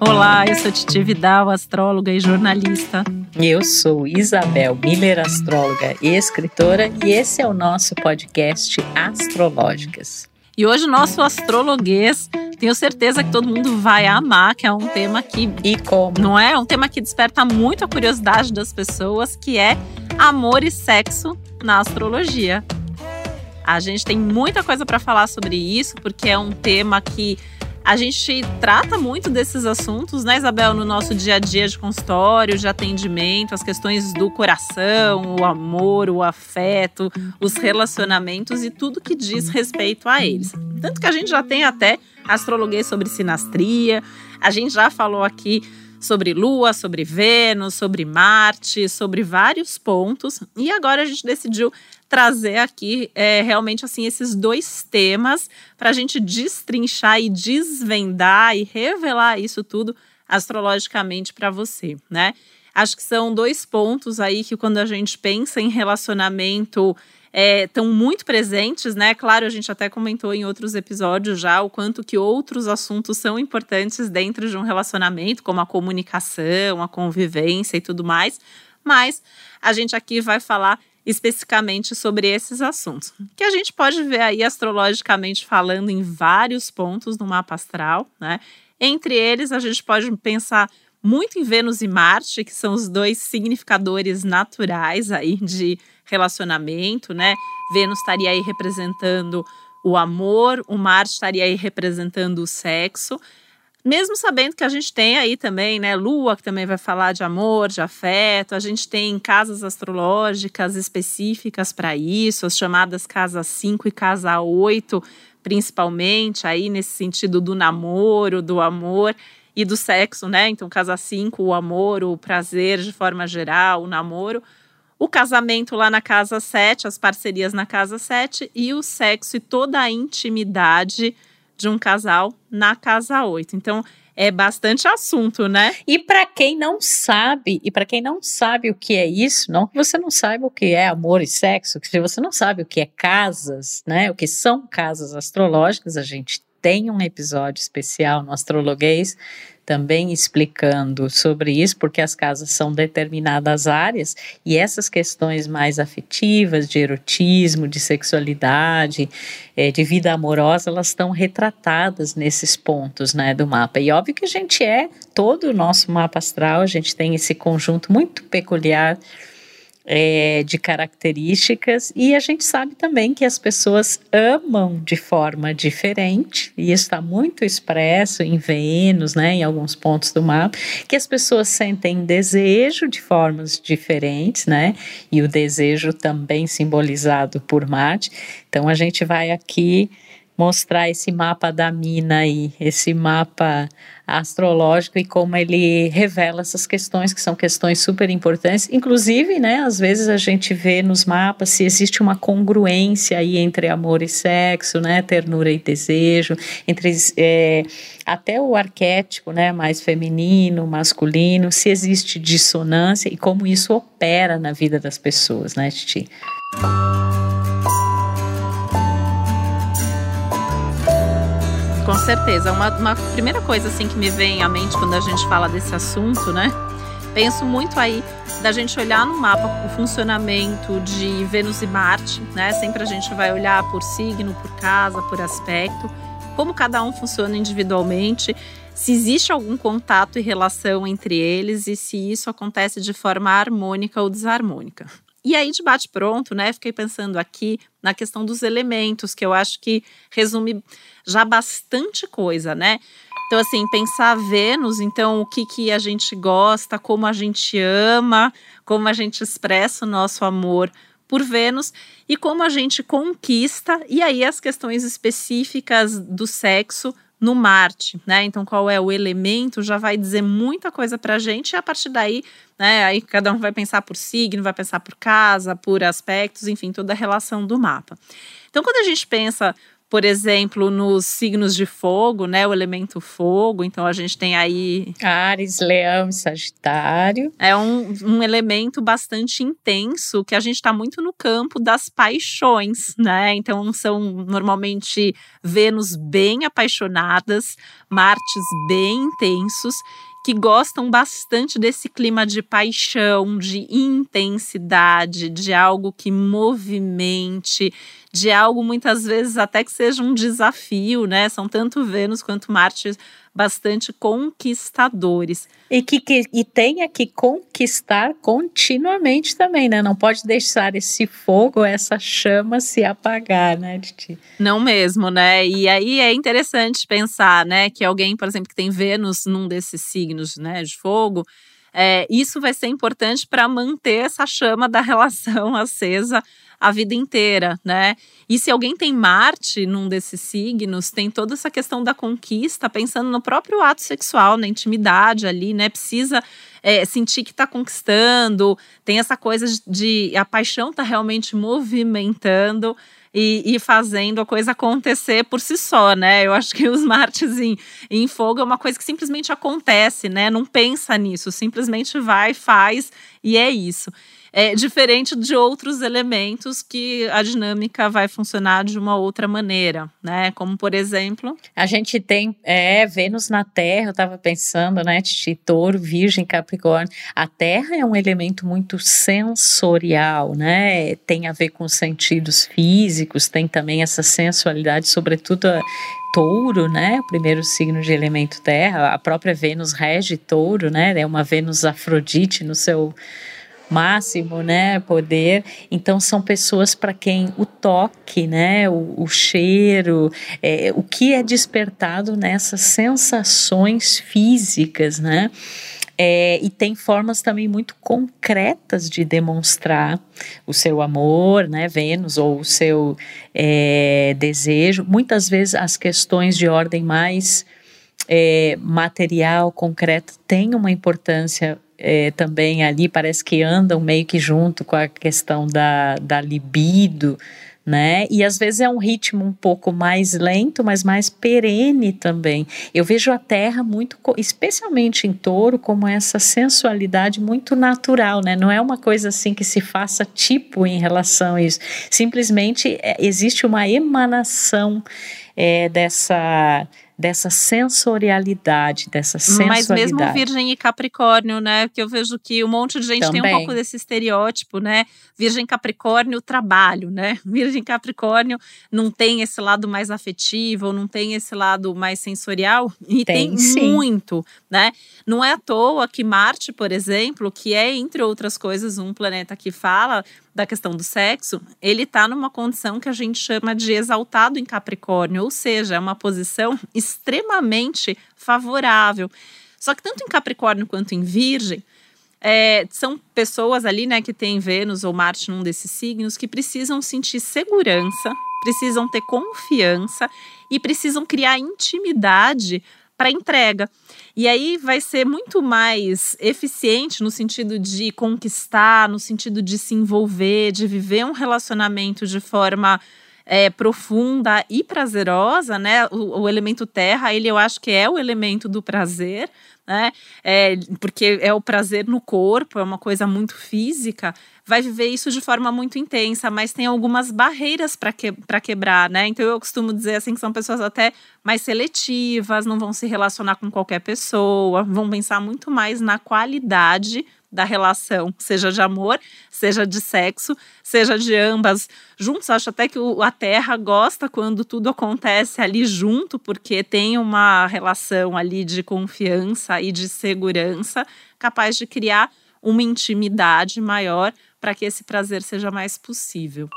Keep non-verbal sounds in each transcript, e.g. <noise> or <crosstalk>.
Olá, eu sou Titi Vidal, astróloga e jornalista. Eu sou Isabel Miller, astróloga e escritora, e esse é o nosso podcast Astrológicas. E hoje o nosso astrologuês, tenho certeza que todo mundo vai amar, que é um tema que e como não é, é um tema que desperta muito a curiosidade das pessoas, que é amor e sexo na astrologia. A gente tem muita coisa para falar sobre isso, porque é um tema que a gente trata muito desses assuntos, né, Isabel, no nosso dia a dia de consultório, de atendimento, as questões do coração, o amor, o afeto, os relacionamentos e tudo que diz respeito a eles. Tanto que a gente já tem até astrologuês sobre sinastria, a gente já falou aqui sobre Lua, sobre Vênus, sobre Marte, sobre vários pontos. E agora a gente decidiu trazer aqui é, realmente assim esses dois temas para a gente destrinchar e desvendar e revelar isso tudo astrologicamente para você, né? Acho que são dois pontos aí que quando a gente pensa em relacionamento estão é, muito presentes, né? Claro, a gente até comentou em outros episódios já o quanto que outros assuntos são importantes dentro de um relacionamento, como a comunicação, a convivência e tudo mais. Mas a gente aqui vai falar especificamente sobre esses assuntos, que a gente pode ver aí astrologicamente falando em vários pontos no mapa astral, né? Entre eles, a gente pode pensar muito em Vênus e Marte, que são os dois significadores naturais aí de relacionamento, né? Vênus estaria aí representando o amor, o Marte estaria aí representando o sexo. Mesmo sabendo que a gente tem aí também, né, Lua, que também vai falar de amor, de afeto, a gente tem casas astrológicas específicas para isso, as chamadas casa 5 e casa 8, principalmente aí nesse sentido do namoro, do amor e do sexo, né? Então, casa 5, o amor, o prazer de forma geral, o namoro. O casamento lá na casa 7, as parcerias na casa 7 e o sexo e toda a intimidade de um casal na casa 8. Então, é bastante assunto, né? E para quem não sabe, e para quem não sabe o que é isso, não que você não saiba o que é amor e sexo, que se você não sabe o que é casas, né? O que são casas astrológicas, a gente tem um episódio especial no Astrologuês também explicando sobre isso, porque as casas são determinadas áreas e essas questões mais afetivas, de erotismo, de sexualidade, é, de vida amorosa, elas estão retratadas nesses pontos né, do mapa. E óbvio que a gente é, todo o nosso mapa astral, a gente tem esse conjunto muito peculiar é, de características. E a gente sabe também que as pessoas amam de forma diferente. E está muito expresso em Vênus, né, em alguns pontos do mapa, que as pessoas sentem desejo de formas diferentes, né, e o desejo também simbolizado por Marte. Então a gente vai aqui mostrar esse mapa da mina aí, esse mapa astrológico e como ele revela essas questões que são questões super importantes. Inclusive, né, às vezes a gente vê nos mapas se existe uma congruência aí entre amor e sexo, né, ternura e desejo, entre é, até o arquétipo, né, mais feminino, masculino, se existe dissonância e como isso opera na vida das pessoas, né, Titi? Certeza. Uma, uma primeira coisa assim que me vem à mente quando a gente fala desse assunto, né? Penso muito aí da gente olhar no mapa o funcionamento de Vênus e Marte, né? Sempre a gente vai olhar por signo, por casa, por aspecto, como cada um funciona individualmente, se existe algum contato e relação entre eles e se isso acontece de forma harmônica ou desarmônica. E aí, de bate-pronto, né? Fiquei pensando aqui na questão dos elementos, que eu acho que resume já bastante coisa, né? Então, assim, pensar Vênus, então, o que, que a gente gosta, como a gente ama, como a gente expressa o nosso amor por Vênus e como a gente conquista, e aí as questões específicas do sexo no Marte, né? Então, qual é o elemento já vai dizer muita coisa para a gente, e a partir daí, né? Aí cada um vai pensar por signo, vai pensar por casa, por aspectos, enfim, toda a relação do mapa. Então, quando a gente pensa por exemplo, nos signos de fogo, né? O elemento fogo. Então a gente tem aí. Ares, Leão e Sagitário. É um, um elemento bastante intenso que a gente está muito no campo das paixões, né? Então são normalmente Vênus bem apaixonadas, Martes bem intensos que gostam bastante desse clima de paixão, de intensidade, de algo que movimente, de algo muitas vezes até que seja um desafio, né? São tanto Vênus quanto Marte bastante conquistadores. E que, que e tenha que conquistar continuamente também, né? Não pode deixar esse fogo, essa chama se apagar, né, Titi? Não mesmo, né? E aí é interessante pensar, né, que alguém, por exemplo, que tem Vênus num desses signos, né, de fogo, é, isso vai ser importante para manter essa chama da relação <laughs> acesa a vida inteira, né? E se alguém tem Marte num desses signos, tem toda essa questão da conquista, pensando no próprio ato sexual, na intimidade ali, né? Precisa é, sentir que está conquistando, tem essa coisa de, a paixão está realmente movimentando. E, e, fazendo a coisa acontecer por si só, né? Eu acho que os Martes em, em fogo é uma coisa que simplesmente acontece, né? Não pensa nisso, simplesmente vai, faz e é isso é diferente de outros elementos que a dinâmica vai funcionar de uma outra maneira, né? Como por exemplo, a gente tem é, Vênus na Terra. Eu estava pensando, né? De Touro, Virgem, Capricórnio. A Terra é um elemento muito sensorial, né? Tem a ver com os sentidos físicos. Tem também essa sensualidade, sobretudo a, Touro, né? O primeiro signo de elemento Terra. A própria Vênus rege Touro, né? É uma Vênus Afrodite no seu máximo, né, poder. Então são pessoas para quem o toque, né, o, o cheiro, é, o que é despertado nessas sensações físicas, né? É, e tem formas também muito concretas de demonstrar o seu amor, né, Vênus, ou o seu é, desejo. Muitas vezes as questões de ordem mais é, material, concreta, têm uma importância é, também ali, parece que andam meio que junto com a questão da, da libido, né? E às vezes é um ritmo um pouco mais lento, mas mais perene também. Eu vejo a terra muito, especialmente em touro, como essa sensualidade muito natural, né? Não é uma coisa assim que se faça tipo em relação a isso. Simplesmente é, existe uma emanação é, dessa dessa sensorialidade, dessa sensualidade. Mas mesmo Virgem e Capricórnio, né? Porque eu vejo que um monte de gente Também. tem um pouco desse estereótipo, né? Virgem Capricórnio, trabalho, né? <laughs> Virgem Capricórnio não tem esse lado mais afetivo, não tem esse lado mais sensorial e tem, tem muito, né? Não é à toa que Marte, por exemplo, que é entre outras coisas um planeta que fala da questão do sexo, ele está numa condição que a gente chama de exaltado em Capricórnio, ou seja, é uma posição extremamente favorável. Só que tanto em Capricórnio quanto em Virgem, é, são pessoas ali, né, que têm Vênus ou Marte num desses signos que precisam sentir segurança, precisam ter confiança e precisam criar intimidade para entrega. E aí vai ser muito mais eficiente no sentido de conquistar, no sentido de se envolver, de viver um relacionamento de forma é, profunda e prazerosa, né? O, o, elemento terra, ele eu acho que é o elemento do prazer, né? É, porque é o prazer no corpo, é uma coisa muito física, vai viver isso de forma muito intensa, mas tem algumas barreiras para que, quebrar, né? Então eu costumo dizer assim que são pessoas até mais seletivas, não vão se relacionar com qualquer pessoa, vão pensar muito mais na qualidade da relação, seja de amor, seja de sexo, seja de ambas juntos. Acho até que o, a Terra gosta quando tudo acontece ali junto, porque tem uma relação ali de confiança e de segurança capaz de criar uma intimidade maior para que esse prazer seja mais possível.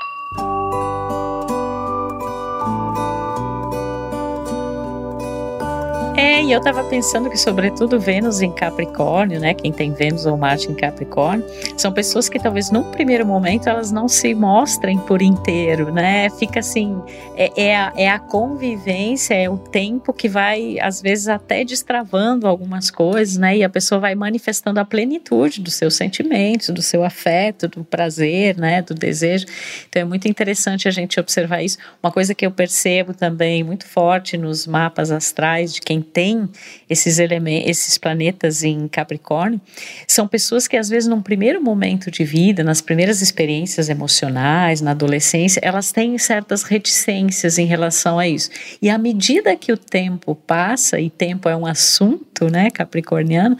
É, e eu tava pensando que, sobretudo, Vênus em Capricórnio, né? Quem tem Vênus ou Marte em Capricórnio, são pessoas que talvez num primeiro momento elas não se mostrem por inteiro, né? Fica assim, é, é, a, é a convivência, é o tempo que vai, às vezes, até destravando algumas coisas, né? E a pessoa vai manifestando a plenitude dos seus sentimentos, do seu afeto, do prazer, né? Do desejo. Então é muito interessante a gente observar isso. Uma coisa que eu percebo também muito forte nos mapas astrais de quem tem esses elementos, esses planetas em Capricórnio, são pessoas que às vezes num primeiro momento de vida, nas primeiras experiências emocionais, na adolescência, elas têm certas reticências em relação a isso. E à medida que o tempo passa, e tempo é um assunto, né, capricorniano,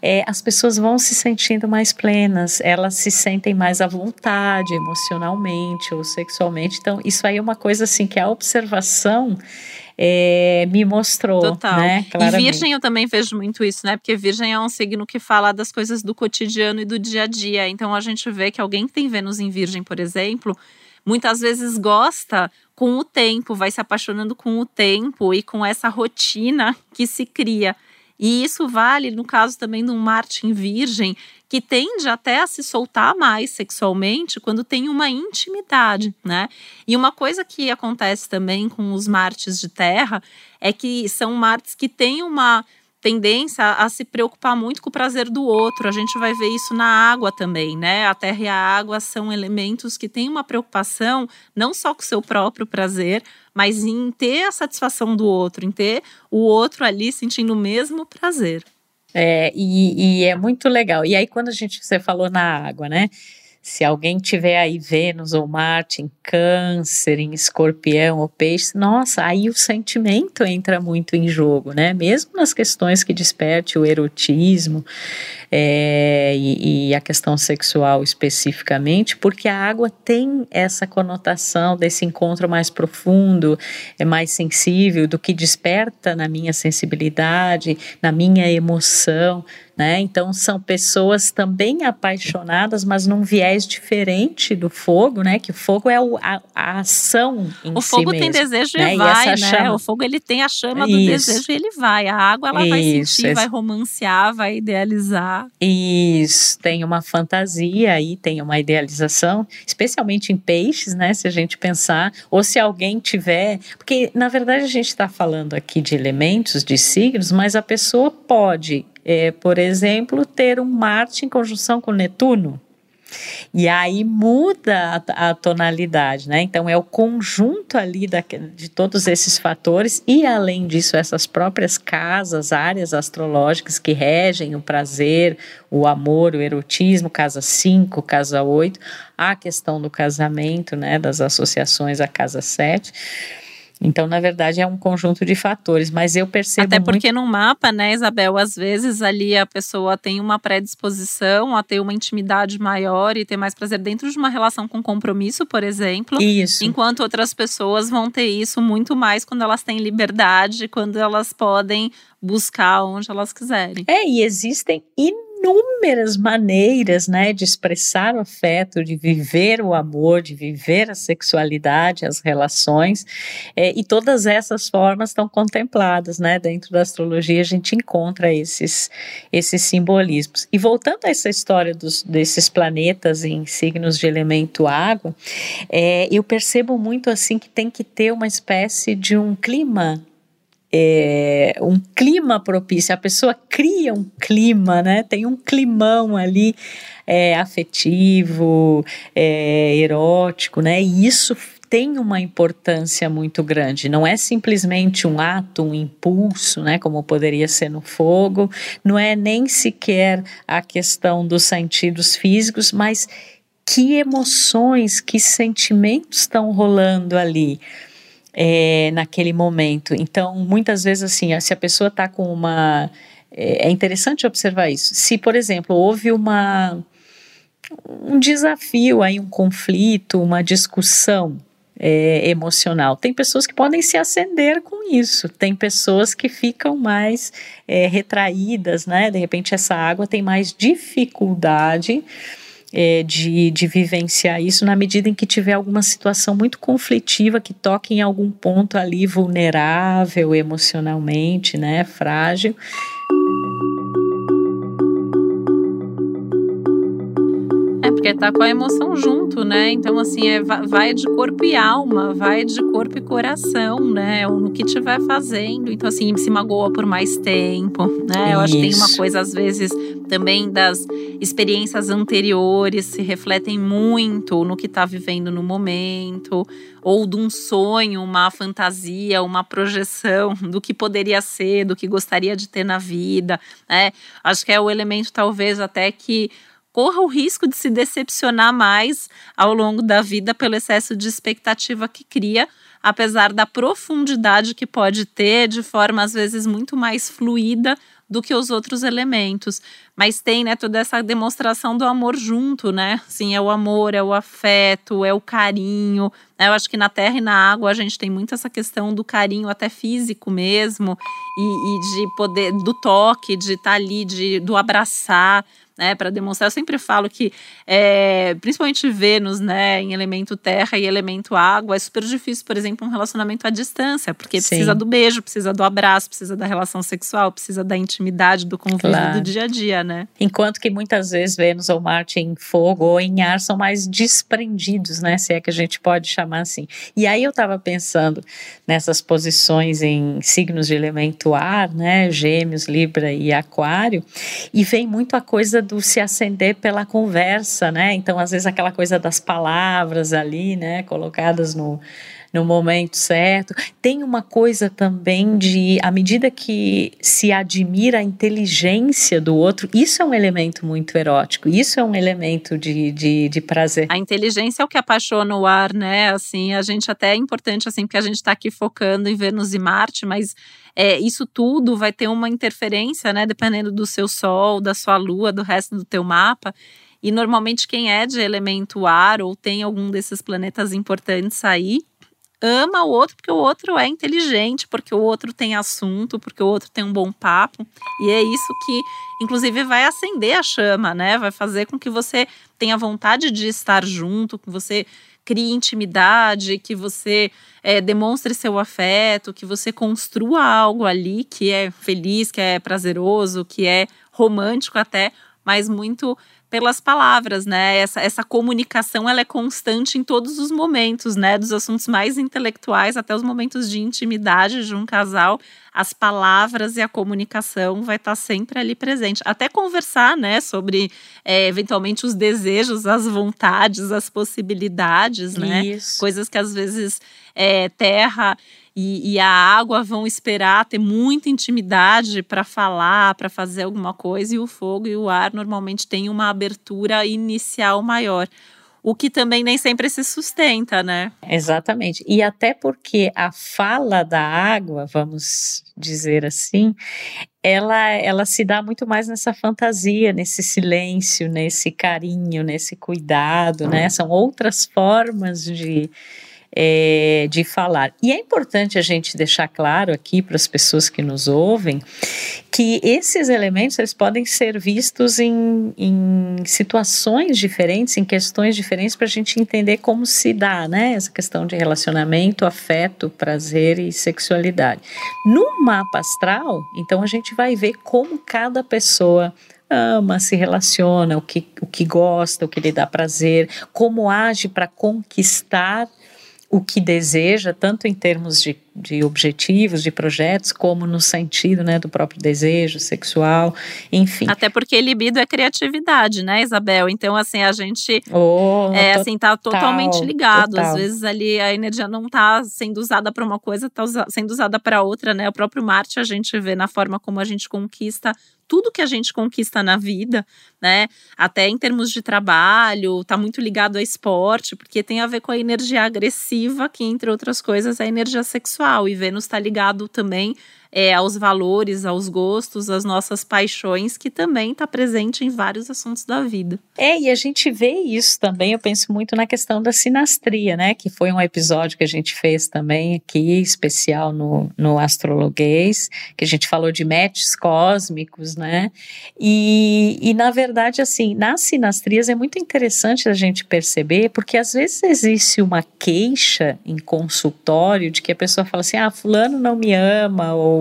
é, as pessoas vão se sentindo mais plenas, elas se sentem mais à vontade emocionalmente ou sexualmente. Então, isso aí é uma coisa assim que a observação é, me mostrou. Total. Né, e Virgem eu também vejo muito isso, né? Porque Virgem é um signo que fala das coisas do cotidiano e do dia a dia. Então a gente vê que alguém que tem Vênus em Virgem, por exemplo, muitas vezes gosta com o tempo, vai se apaixonando com o tempo e com essa rotina que se cria. E isso vale no caso também de um Marte em Virgem, que tende até a se soltar mais sexualmente quando tem uma intimidade, né? E uma coisa que acontece também com os Martes de Terra é que são Martes que têm uma tendência a se preocupar muito com o prazer do outro. A gente vai ver isso na água também, né? A terra e a água são elementos que têm uma preocupação não só com o seu próprio prazer, mas em ter a satisfação do outro, em ter o outro ali sentindo o mesmo prazer. É, e, e é muito legal. E aí, quando a gente, você falou na água, né? Se alguém tiver aí Vênus ou Marte em Câncer, em Escorpião ou Peixe, nossa, aí o sentimento entra muito em jogo, né? Mesmo nas questões que desperte o erotismo é, e, e a questão sexual especificamente, porque a água tem essa conotação desse encontro mais profundo, é mais sensível, do que desperta na minha sensibilidade, na minha emoção. Né? Então são pessoas também apaixonadas, mas num viés diferente do fogo, né? Que o fogo é o, a, a, ação em O fogo si tem mesmo, desejo né? e vai, e né? Chama... O fogo ele tem a chama do Isso. desejo e ele vai. A água ela Isso. vai sentir, vai romancear, vai idealizar. Isso, tem uma fantasia aí, tem uma idealização, especialmente em peixes, né? Se a gente pensar, ou se alguém tiver, porque na verdade a gente está falando aqui de elementos, de signos, mas a pessoa pode é, por exemplo, ter um Marte em conjunção com Netuno. E aí muda a, a, tonalidade, né? Então é o conjunto ali da, de todos esses fatores e além disso essas próprias casas, áreas astrológicas que regem o prazer, o amor, o erotismo, casa 5, casa 8, a questão do casamento, né, das associações a casa 7 então, na verdade, é um conjunto de fatores, mas eu percebo. Até porque muito... no mapa, né, Isabel, às vezes ali a pessoa tem uma predisposição a ter uma intimidade maior e ter mais prazer dentro de uma relação com compromisso, por exemplo. Isso. Enquanto outras pessoas vão ter isso muito mais quando elas têm liberdade, quando elas podem buscar onde elas quiserem. É, e existem inúmeros inúmeras maneiras, né, de expressar o afeto, de viver o amor, de viver a sexualidade, as relações, é, e todas essas formas estão contempladas, né, dentro da astrologia a gente encontra esses, esses simbolismos. E voltando a essa história dos, desses planetas em signos de elemento água, é, eu percebo muito assim que tem que ter uma espécie de um clima é, um clima propício, a pessoa cria um clima, né? Tem um climão ali é, afetivo, é, erótico, né? E isso tem uma importância muito grande. Não é simplesmente um ato, um impulso, né, como poderia ser no fogo, não é nem sequer a questão dos sentidos físicos, mas que emoções, que sentimentos estão rolando ali é, naquele momento. Então, muitas vezes, assim, se a pessoa está com uma. É, é interessante observar isso. Se, por exemplo, houve uma um desafio aí, um conflito, uma discussão é, emocional. Tem pessoas que podem se acender com isso, tem pessoas que ficam mais é, retraídas, né? De repente, essa água tem mais dificuldade é, de, de vivenciar isso na medida em que tiver alguma situação muito conflitiva que toque em algum ponto ali vulnerável emocionalmente, né, frágil. Porque tá com a emoção junto, né? Então, assim, é, vai de corpo e alma, vai de corpo e coração, né? No que estiver fazendo. Então, assim, se magoa por mais tempo, né? Eu acho que tem uma coisa, às vezes, também das experiências anteriores se refletem muito no que está vivendo no momento, ou de um sonho, uma fantasia, uma projeção do que poderia ser, do que gostaria de ter na vida, né? Acho que é o elemento, talvez, até que corra o risco de se decepcionar mais ao longo da vida pelo excesso de expectativa que cria, apesar da profundidade que pode ter de forma às vezes muito mais fluida do que os outros elementos. Mas tem, né, toda essa demonstração do amor junto, né? Sim, é o amor, é o afeto, é o carinho. Né? Eu acho que na terra e na água a gente tem muito essa questão do carinho até físico mesmo e, e de poder do toque, de estar tá ali, de do abraçar né, para demonstrar. Eu sempre falo que, é, principalmente Vênus, né, em elemento terra e elemento água, é super difícil, por exemplo, um relacionamento à distância, porque Sim. precisa do beijo, precisa do abraço, precisa da relação sexual, precisa da intimidade, do convívio claro. do dia a dia, né? Enquanto que muitas vezes Vênus ou Marte em fogo ou em ar são mais desprendidos, né, se é que a gente pode chamar assim. E aí eu estava pensando nessas posições em signos de elemento ar, né, Gêmeos, Libra e Aquário, e vem muito a coisa se acender pela conversa, né? Então, às vezes, aquela coisa das palavras ali, né, colocadas no, no momento certo. Tem uma coisa também de, à medida que se admira a inteligência do outro, isso é um elemento muito erótico, isso é um elemento de, de, de prazer. A inteligência é o que apaixona o ar, né? Assim, a gente até é importante, assim, porque a gente está aqui focando em Vênus e Marte, mas é, isso tudo vai ter uma interferência, né? Dependendo do seu Sol, da sua Lua, do resto do teu mapa. E normalmente quem é de elemento ar ou tem algum desses planetas importantes aí, ama o outro porque o outro é inteligente, porque o outro tem assunto, porque o outro tem um bom papo. E é isso que, inclusive, vai acender a chama, né? Vai fazer com que você tenha vontade de estar junto, que você crie intimidade, que você é, demonstre seu afeto, que você construa algo ali que é feliz, que é prazeroso, que é romântico até, mas muito pelas palavras, né? Essa, essa comunicação ela é constante em todos os momentos, né? Dos assuntos mais intelectuais até os momentos de intimidade de um casal, as palavras e a comunicação vai estar sempre ali presente. Até conversar, né? Sobre é, eventualmente os desejos, as vontades, as possibilidades, né? Isso. Coisas que às vezes é, terra e, e, a água vão esperar ter muita intimidade para falar, para fazer alguma coisa, e o fogo e o ar normalmente têm uma abertura inicial maior. O que também nem sempre se sustenta, né? Exatamente. E até porque a fala da água, vamos dizer assim, ela, ela se dá muito mais nessa fantasia, nesse silêncio, nesse carinho, nesse cuidado, né? São outras formas de, é, de falar. E é importante a gente deixar claro aqui para as pessoas que nos ouvem que esses elementos eles podem ser vistos em, em situações diferentes, em questões diferentes, para a gente entender como se dá, né? Essa questão de relacionamento, afeto, prazer e sexualidade. No mapa astral, então a gente vai ver como cada pessoa ama, se relaciona, o que, o que gosta, o que lhe dá prazer, como age para conquistar o que deseja, tanto em termos de, de objetivos, de projetos, como no sentido né, do próprio desejo sexual, enfim. Até porque libido é criatividade, né, Isabel? Então, assim, a gente oh, é, assim, tá totalmente ligado. Total. Às vezes ali a energia não tá sendo usada para uma coisa, tá sendo usada para outra, né? O próprio Marte a gente vê na forma como a gente conquista tudo que a gente conquista na vida, né? Até em termos de trabalho, tá muito ligado ao esporte, porque tem a ver com a energia agressiva, que entre outras coisas é a energia sexual. E Vênus está ligado também é, aos valores, aos gostos, às nossas paixões, que também está presente em vários assuntos da vida. É, e a gente vê isso também, eu penso muito na questão da sinastria, né? Que foi um episódio que a gente fez também aqui, especial no, no Astrologuês, que a gente falou de matches cósmicos, né? E, e na verdade, assim, nas sinastrias é muito interessante a gente perceber, porque às vezes existe uma queixa em consultório de que a pessoa fala assim: ah, fulano não me ama, ou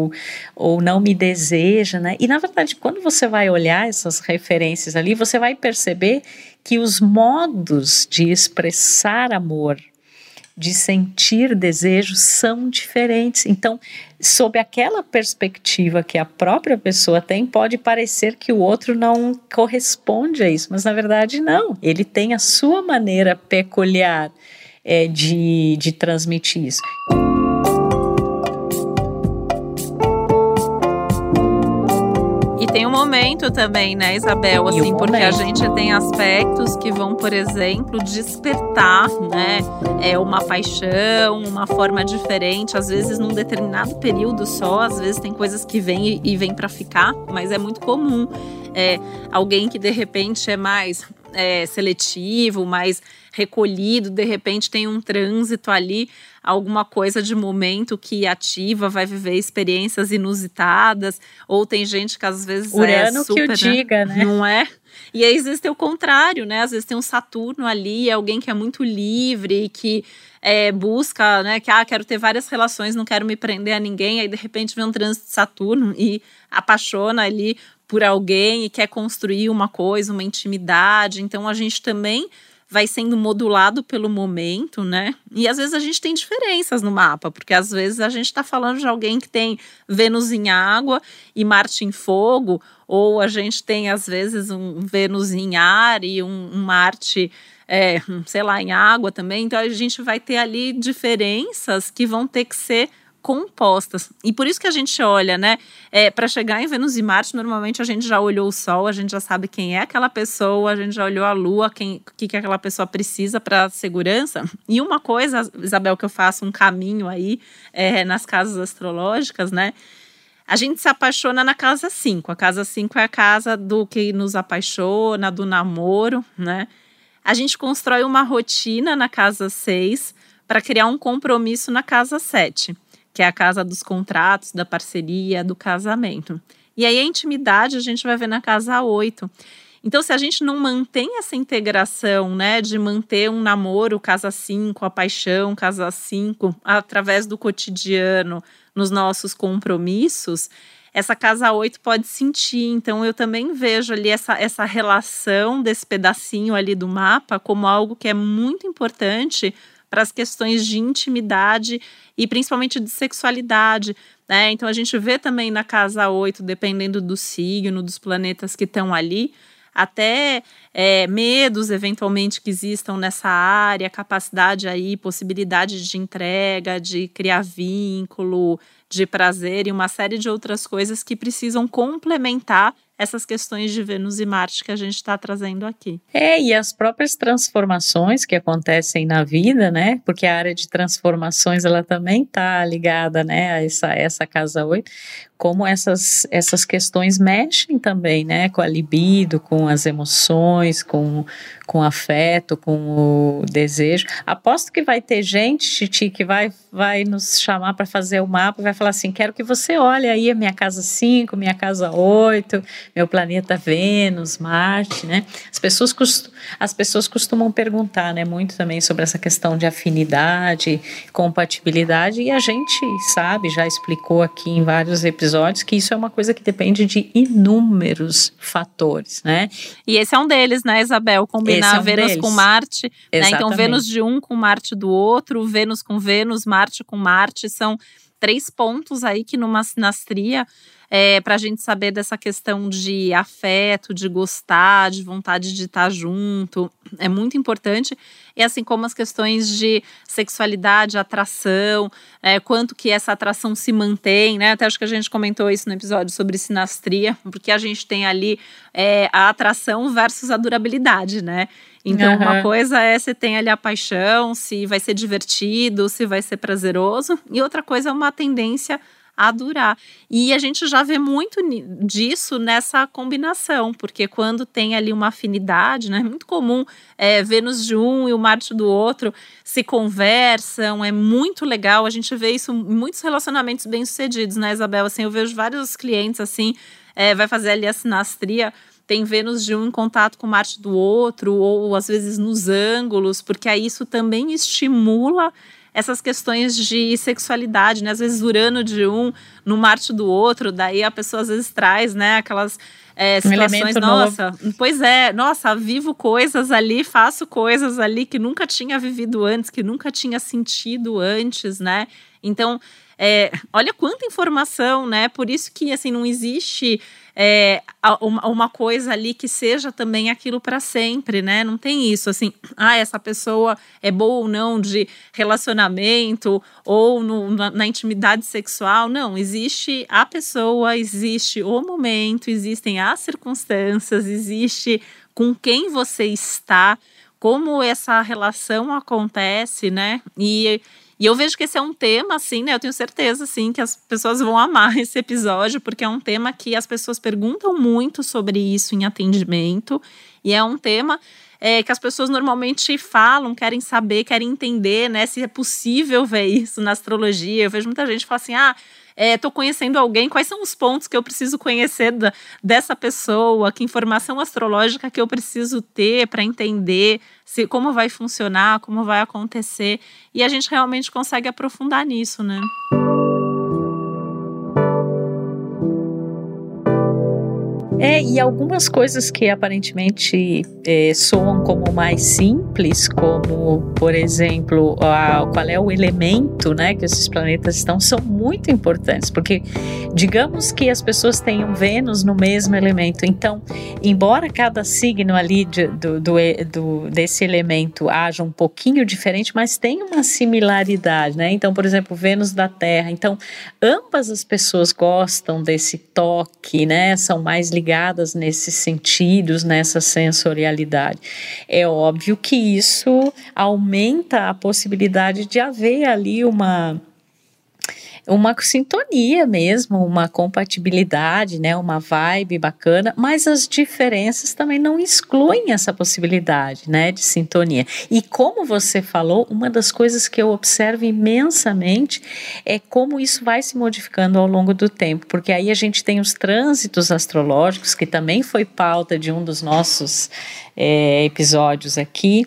ou, não me deseja, né? E na verdade, quando você vai olhar essas referências ali, você vai perceber que os modos de expressar amor, de sentir desejo são diferentes. Então, sob aquela perspectiva que a própria pessoa tem, pode parecer que o outro não corresponde a isso, mas na verdade não. Ele tem a sua maneira peculiar é, de, de transmitir isso. Tem um momento também, né, Isabel? Assim, porque a gente tem aspectos que vão, por exemplo, despertar, né? É uma paixão, uma forma diferente, às vezes num determinado período só, às vezes tem coisas que vêm e, vêm para ficar, mas é muito comum. É, alguém que de repente é mais é, seletivo, mais recolhido, de repente tem um trânsito ali, alguma coisa de momento que ativa, vai viver experiências inusitadas, ou tem gente que às vezes Urano é super, que o né? diga, né? Não é? E aí existe o contrário, né? Às vezes tem um Saturno ali, alguém que é muito livre e que é, busca, né? Que ah, quero ter várias relações, não quero me prender a ninguém. Aí de repente vem um trânsito de Saturno e apaixona ali por alguém e quer construir uma coisa, uma intimidade. Então a gente também vai sendo modulado pelo momento, né? E às vezes a gente tem diferenças no mapa, porque às vezes a gente está falando de alguém que tem Vênus em água e Marte em fogo, ou a gente tem às vezes um Vênus em ar e um, um Marte. É, sei lá, em água também. Então a gente vai ter ali diferenças que vão ter que ser compostas. E por isso que a gente olha, né? É, para chegar em Vênus e Marte, normalmente a gente já olhou o Sol, a gente já sabe quem é aquela pessoa, a gente já olhou a Lua, quem, que, que aquela pessoa precisa para segurança. E uma coisa, Isabel, que eu faço um caminho aí é, nas casas astrológicas, né? A gente se apaixona na casa 5. A casa 5 é a casa do que nos apaixona, do namoro, né? A gente constrói uma rotina na casa 6 para criar um compromisso na casa 7 que é a casa dos contratos, da parceria, do casamento. E aí a intimidade a gente vai ver na casa 8. Então, se a gente não mantém essa integração, né, de manter um namoro, casa 5, a paixão, casa 5, através do cotidiano, nos nossos compromissos, essa casa 8 pode sentir. Então, eu também vejo ali essa, essa relação desse pedacinho ali do mapa como algo que é muito importante para as questões de intimidade e principalmente de sexualidade. Né? Então a gente vê também na casa 8, dependendo do signo, dos planetas que estão ali, até é, medos eventualmente que existam nessa área, capacidade aí, possibilidade de entrega, de criar vínculo, de prazer e uma série de outras coisas que precisam complementar essas questões de Vênus e Marte que a gente está trazendo aqui. É, e as próprias transformações que acontecem na vida, né? Porque a área de transformações ela também está ligada, né, a essa, essa casa 8, como essas, essas questões mexem também, né, com a libido, com as emoções, com, com afeto, com o desejo. Aposto que vai ter gente, Titi, que vai, vai nos chamar para fazer o mapa, vai falar assim: quero que você olhe aí a minha casa 5, minha casa 8, meu planeta Vênus, Marte, né? As pessoas, as pessoas costumam perguntar, né, muito também sobre essa questão de afinidade, compatibilidade, e a gente sabe, já explicou aqui em vários episódios, que isso é uma coisa que depende de inúmeros fatores, né? E esse é um deles, né, Isabel? Combinar é um Vênus deles. com Marte, né? Então, Vênus de um com Marte do outro, Vênus com Vênus, Marte com Marte, são três pontos aí que numa sinastria é, para a gente saber dessa questão de afeto, de gostar, de vontade de estar junto. É muito importante. E assim como as questões de sexualidade, atração, é, quanto que essa atração se mantém, né? Até acho que a gente comentou isso no episódio sobre sinastria, porque a gente tem ali é, a atração versus a durabilidade, né? Então, uhum. uma coisa é se tem ali a paixão, se vai ser divertido, se vai ser prazeroso, e outra coisa é uma tendência a durar. E a gente já vê muito disso nessa combinação, porque quando tem ali uma afinidade, né, é muito comum é, Vênus de um e o Marte do outro se conversam, é muito legal. A gente vê isso em muitos relacionamentos bem-sucedidos, né, Isabel? Assim, eu vejo vários clientes assim, é, vai fazer ali a sinastria tem Vênus de um em contato com Marte do outro, ou às vezes nos ângulos, porque aí isso também estimula essas questões de sexualidade, né? Às vezes Urano de um no Marte do outro, daí a pessoa às vezes traz, né, aquelas é, situações, um nossa, novo. pois é, nossa, vivo coisas ali, faço coisas ali que nunca tinha vivido antes, que nunca tinha sentido antes, né? Então, é, olha quanta informação, né? Por isso que assim não existe é, uma, coisa ali que seja também aquilo para sempre, né? Não tem isso assim, <clears throat> ah, essa pessoa é boa ou não de relacionamento ou no, na, na intimidade sexual. Não, existe a pessoa, existe o momento, existem as circunstâncias, existe com quem você está, como essa relação acontece, né? E e eu vejo que esse é um tema, assim, né? Eu tenho certeza, assim, que as pessoas vão amar <laughs> esse episódio, porque é um tema que as pessoas perguntam muito sobre isso em atendimento. E é um tema é, que as pessoas normalmente falam, querem saber, querem entender, né? Se é possível ver isso na astrologia. Eu vejo muita gente falar assim: ah, estou é, conhecendo alguém, quais são os pontos que eu preciso conhecer da, dessa pessoa, que informação astrológica que eu preciso ter para entender se como vai funcionar, como vai acontecer. E a gente realmente consegue aprofundar nisso, né? É, e algumas coisas que aparentemente é, soam como mais simples, como, por exemplo, a, qual é o elemento né, que esses planetas estão, são muito importantes, porque digamos que as pessoas tenham Vênus no mesmo elemento, então, embora cada signo ali de, do, do, do, desse elemento haja um pouquinho diferente, mas tem uma similaridade, né? Então, por exemplo, Vênus da Terra. Então, ambas as pessoas gostam desse toque, né? São mais ligadas ligadas nesses sentidos, nessa sensorialidade. É óbvio que isso aumenta a possibilidade de haver ali uma uma sintonia mesmo, uma compatibilidade, né, uma vibe bacana, mas as diferenças também não excluem essa possibilidade, né, de sintonia. E como você falou, uma das coisas que eu observo imensamente é como isso vai se modificando ao longo do tempo, porque aí a gente tem os trânsitos astrológicos, que também foi pauta de um dos nossos é, episódios aqui.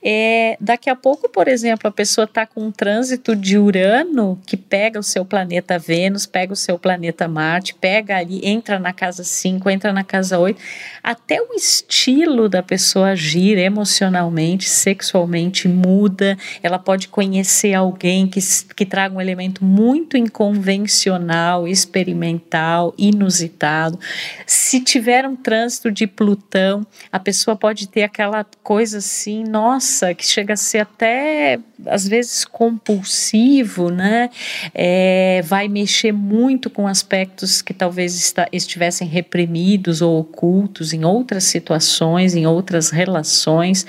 É, daqui a pouco, por exemplo, a pessoa está com um trânsito de Urano que pega o seu planeta Vênus, pega o seu planeta Marte, pega ali, entra na casa 5, entra na casa 8. Até o estilo da pessoa agir emocionalmente, sexualmente muda. Ela pode conhecer alguém que, que traga um elemento muito inconvencional, experimental, inusitado. Se tiver um trânsito de Plutão, a pessoa pode ter aquela coisa assim, nossa, que chega a ser até às vezes compulsivo, né? É, vai mexer muito com aspectos que talvez está, estivessem reprimidos ou ocultos em outras situações, em outras relações.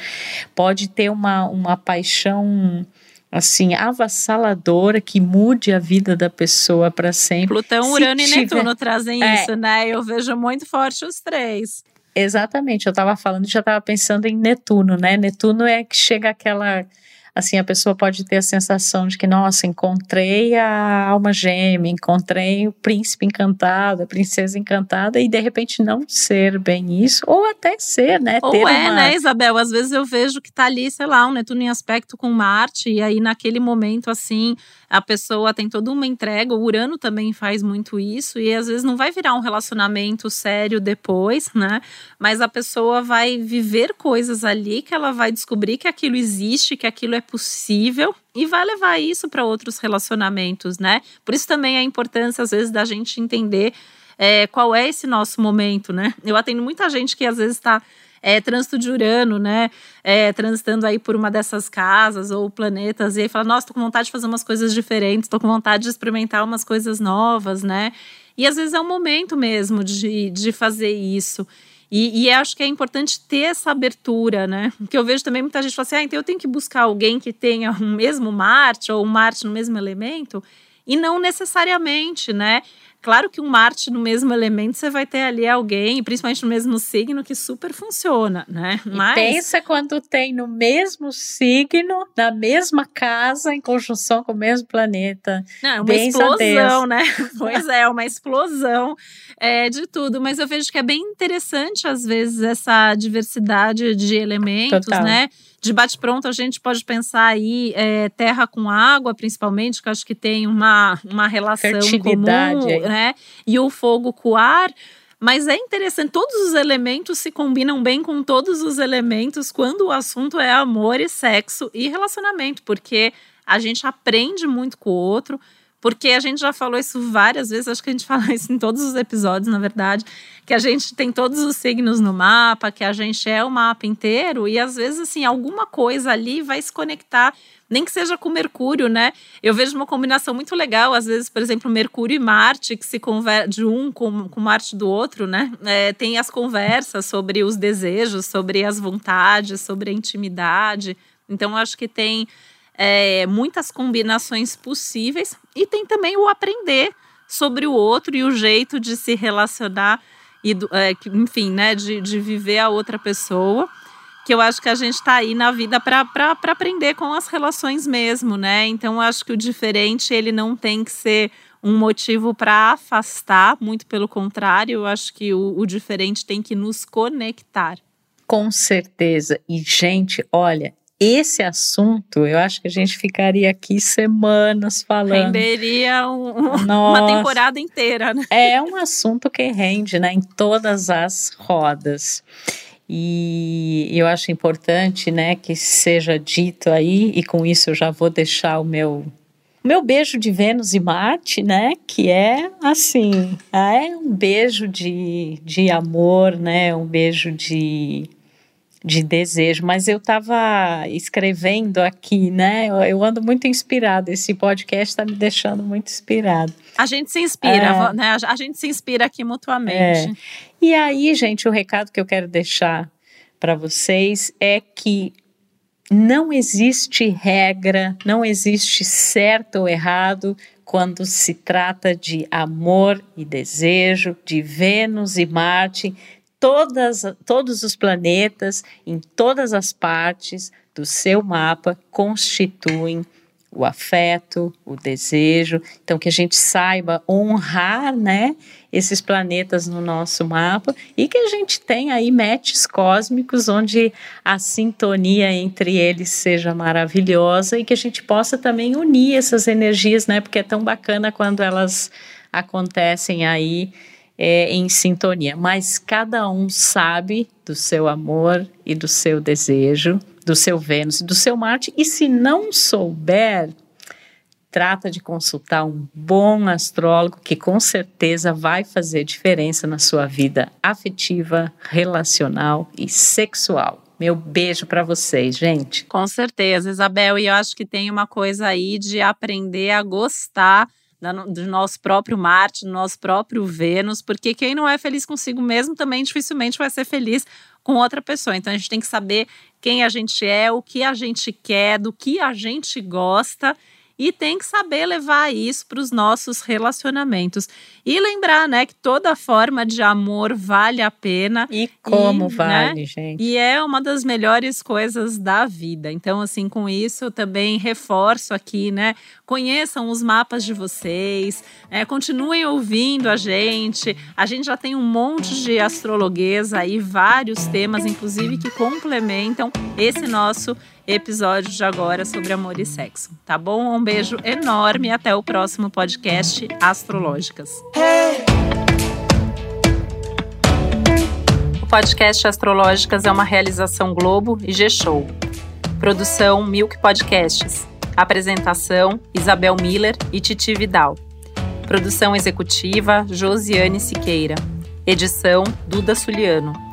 Pode ter uma, uma paixão assim avassaladora que mude a vida da pessoa para sempre. Plutão, Urano tiver... e Netuno trazem é, isso, né? Eu vejo muito forte os três. Exatamente, eu estava falando, já estava pensando em Netuno, né? Netuno é que chega aquela assim, a pessoa pode ter a sensação de que, nossa, encontrei a alma gêmea, encontrei o príncipe encantado, a princesa encantada, e de repente não ser bem isso, ou até ser, né? Ou ter é, uma... né, Isabel? Às vezes eu vejo que tá ali, sei lá, um Netuno em aspecto com Marte, e aí naquele momento, assim, a pessoa tem toda uma entrega, o Urano também faz muito isso, e às vezes não vai virar um relacionamento sério depois, né? Mas a pessoa vai viver coisas ali que ela vai descobrir que aquilo existe, que aquilo é possível e vai levar isso para outros relacionamentos, né? Por isso também a importância, às vezes, da gente entender é, qual é esse nosso momento, né? Eu atendo muita gente que às vezes está é, trânsito de Urano, né? É, transitando aí por uma dessas casas ou planetas, e aí fala, nossa, tô com vontade de fazer umas coisas diferentes, tô com vontade de experimentar umas coisas novas, né? E às vezes é o momento mesmo de, de fazer isso. E, e acho que é importante ter essa abertura, né? Porque eu vejo também muita gente falar assim: ah, então eu tenho que buscar alguém que tenha o mesmo Marte ou um Marte no mesmo elemento. e não necessariamente, né? Claro que um Marte no mesmo elemento, você vai ter ali alguém, principalmente no mesmo signo, que super funciona, né? Mas... pensa quando tem no mesmo signo, na mesma casa, em conjunção com o mesmo planeta. Não, é uma explosão, né? <laughs> Pois é, uma explosão é, de tudo. Mas eu vejo que é bem interessante, às vezes, essa diversidade de elementos, Total. né? De bate-pronto, a gente pode pensar aí é, terra com água, principalmente, que eu acho que tem uma, uma relação comum, aí. né? E o fogo com o ar. Mas é interessante, todos os elementos se combinam bem com todos os elementos quando o assunto é amor e sexo e relacionamento, porque a gente aprende muito com o outro. Porque a gente já falou isso várias vezes, acho que a gente <laughs> fala isso em todos os episódios, na verdade, que a gente tem todos os signos no mapa, que a gente é o mapa inteiro, e às vezes, assim, alguma coisa ali vai se conectar, nem que seja com Mercúrio, né? Eu vejo uma combinação muito legal, às vezes, por exemplo, Mercúrio e Marte, que se conversa de um com, com Marte do outro, né? É, tem as conversas sobre os desejos, sobre as vontades, sobre a intimidade. Então, acho que tem é, muitas combinações possíveis e tem também o aprender sobre o outro e o jeito de se relacionar e, é, enfim, né, de, de viver a outra pessoa. Que eu acho que a gente está aí na vida para aprender com as relações mesmo, né? Então, eu acho que o diferente ele não tem que ser um motivo para afastar, muito pelo contrário, eu acho que o, o diferente tem que nos conectar. Com certeza. E, gente, olha, esse assunto, eu acho que a gente ficaria aqui semanas falando. Renderia um, uma temporada inteira, né? É um assunto que rende, né, em todas as rodas. E eu acho importante, né, que seja dito aí, e com isso eu já vou deixar o meu meu beijo de Vênus e Marte, né? Que é assim, é um beijo de, de amor, né? Um beijo de de desejo, mas eu estava escrevendo aqui, né? Eu, eu, ando muito inspirada. Esse podcast está me deixando muito inspirado. A gente se inspira, é, né? A gente se inspira aqui mutuamente. É. E aí, gente, o recado que eu quero deixar para vocês é que não existe regra, não existe certo ou errado quando se trata de amor e desejo, de Vênus e Marte todas, todos os planetas em todas as partes do seu mapa constituem o afeto, o desejo. Então, que a gente saiba honrar, né, esses planetas no nosso mapa e que a gente tenha aí matches cósmicos onde a sintonia entre eles seja maravilhosa e que a gente possa também unir essas energias, né, porque é tão bacana quando elas acontecem aí é, em sintonia, mas cada um sabe do seu amor e do seu desejo, do seu Vênus e do seu Marte, e se não souber, trata de consultar um bom astrólogo que com certeza vai fazer diferença na sua vida afetiva, relacional e sexual. Meu beijo para vocês, gente. Com certeza, Isabel, e eu acho que tem uma coisa aí de aprender a gostar do nosso próprio Marte, do nosso próprio Vênus, porque quem não é feliz consigo mesmo também dificilmente vai ser feliz com outra pessoa. Então a gente tem que saber quem a gente é, o que a gente quer, do que a gente gosta e tem que saber levar isso para os nossos relacionamentos. E lembrar, né, que toda forma de amor vale a pena. E como e, né, vale, né, gente. E é uma das melhores coisas da vida. Então, assim, com isso eu também reforço aqui, né? Conheçam os mapas de vocês, é, continuem ouvindo a gente. A gente já tem um monte de astrologuês aí, vários temas, inclusive, que complementam esse nosso episódio de agora sobre amor e sexo, tá bom? Um beijo enorme e até o próximo podcast Astrológicas. O podcast Astrológicas é uma realização Globo e G-Show. Produção Milk Podcasts. Apresentação Isabel Miller e Titi Vidal. Produção executiva Josiane Siqueira. Edição Duda Suliano.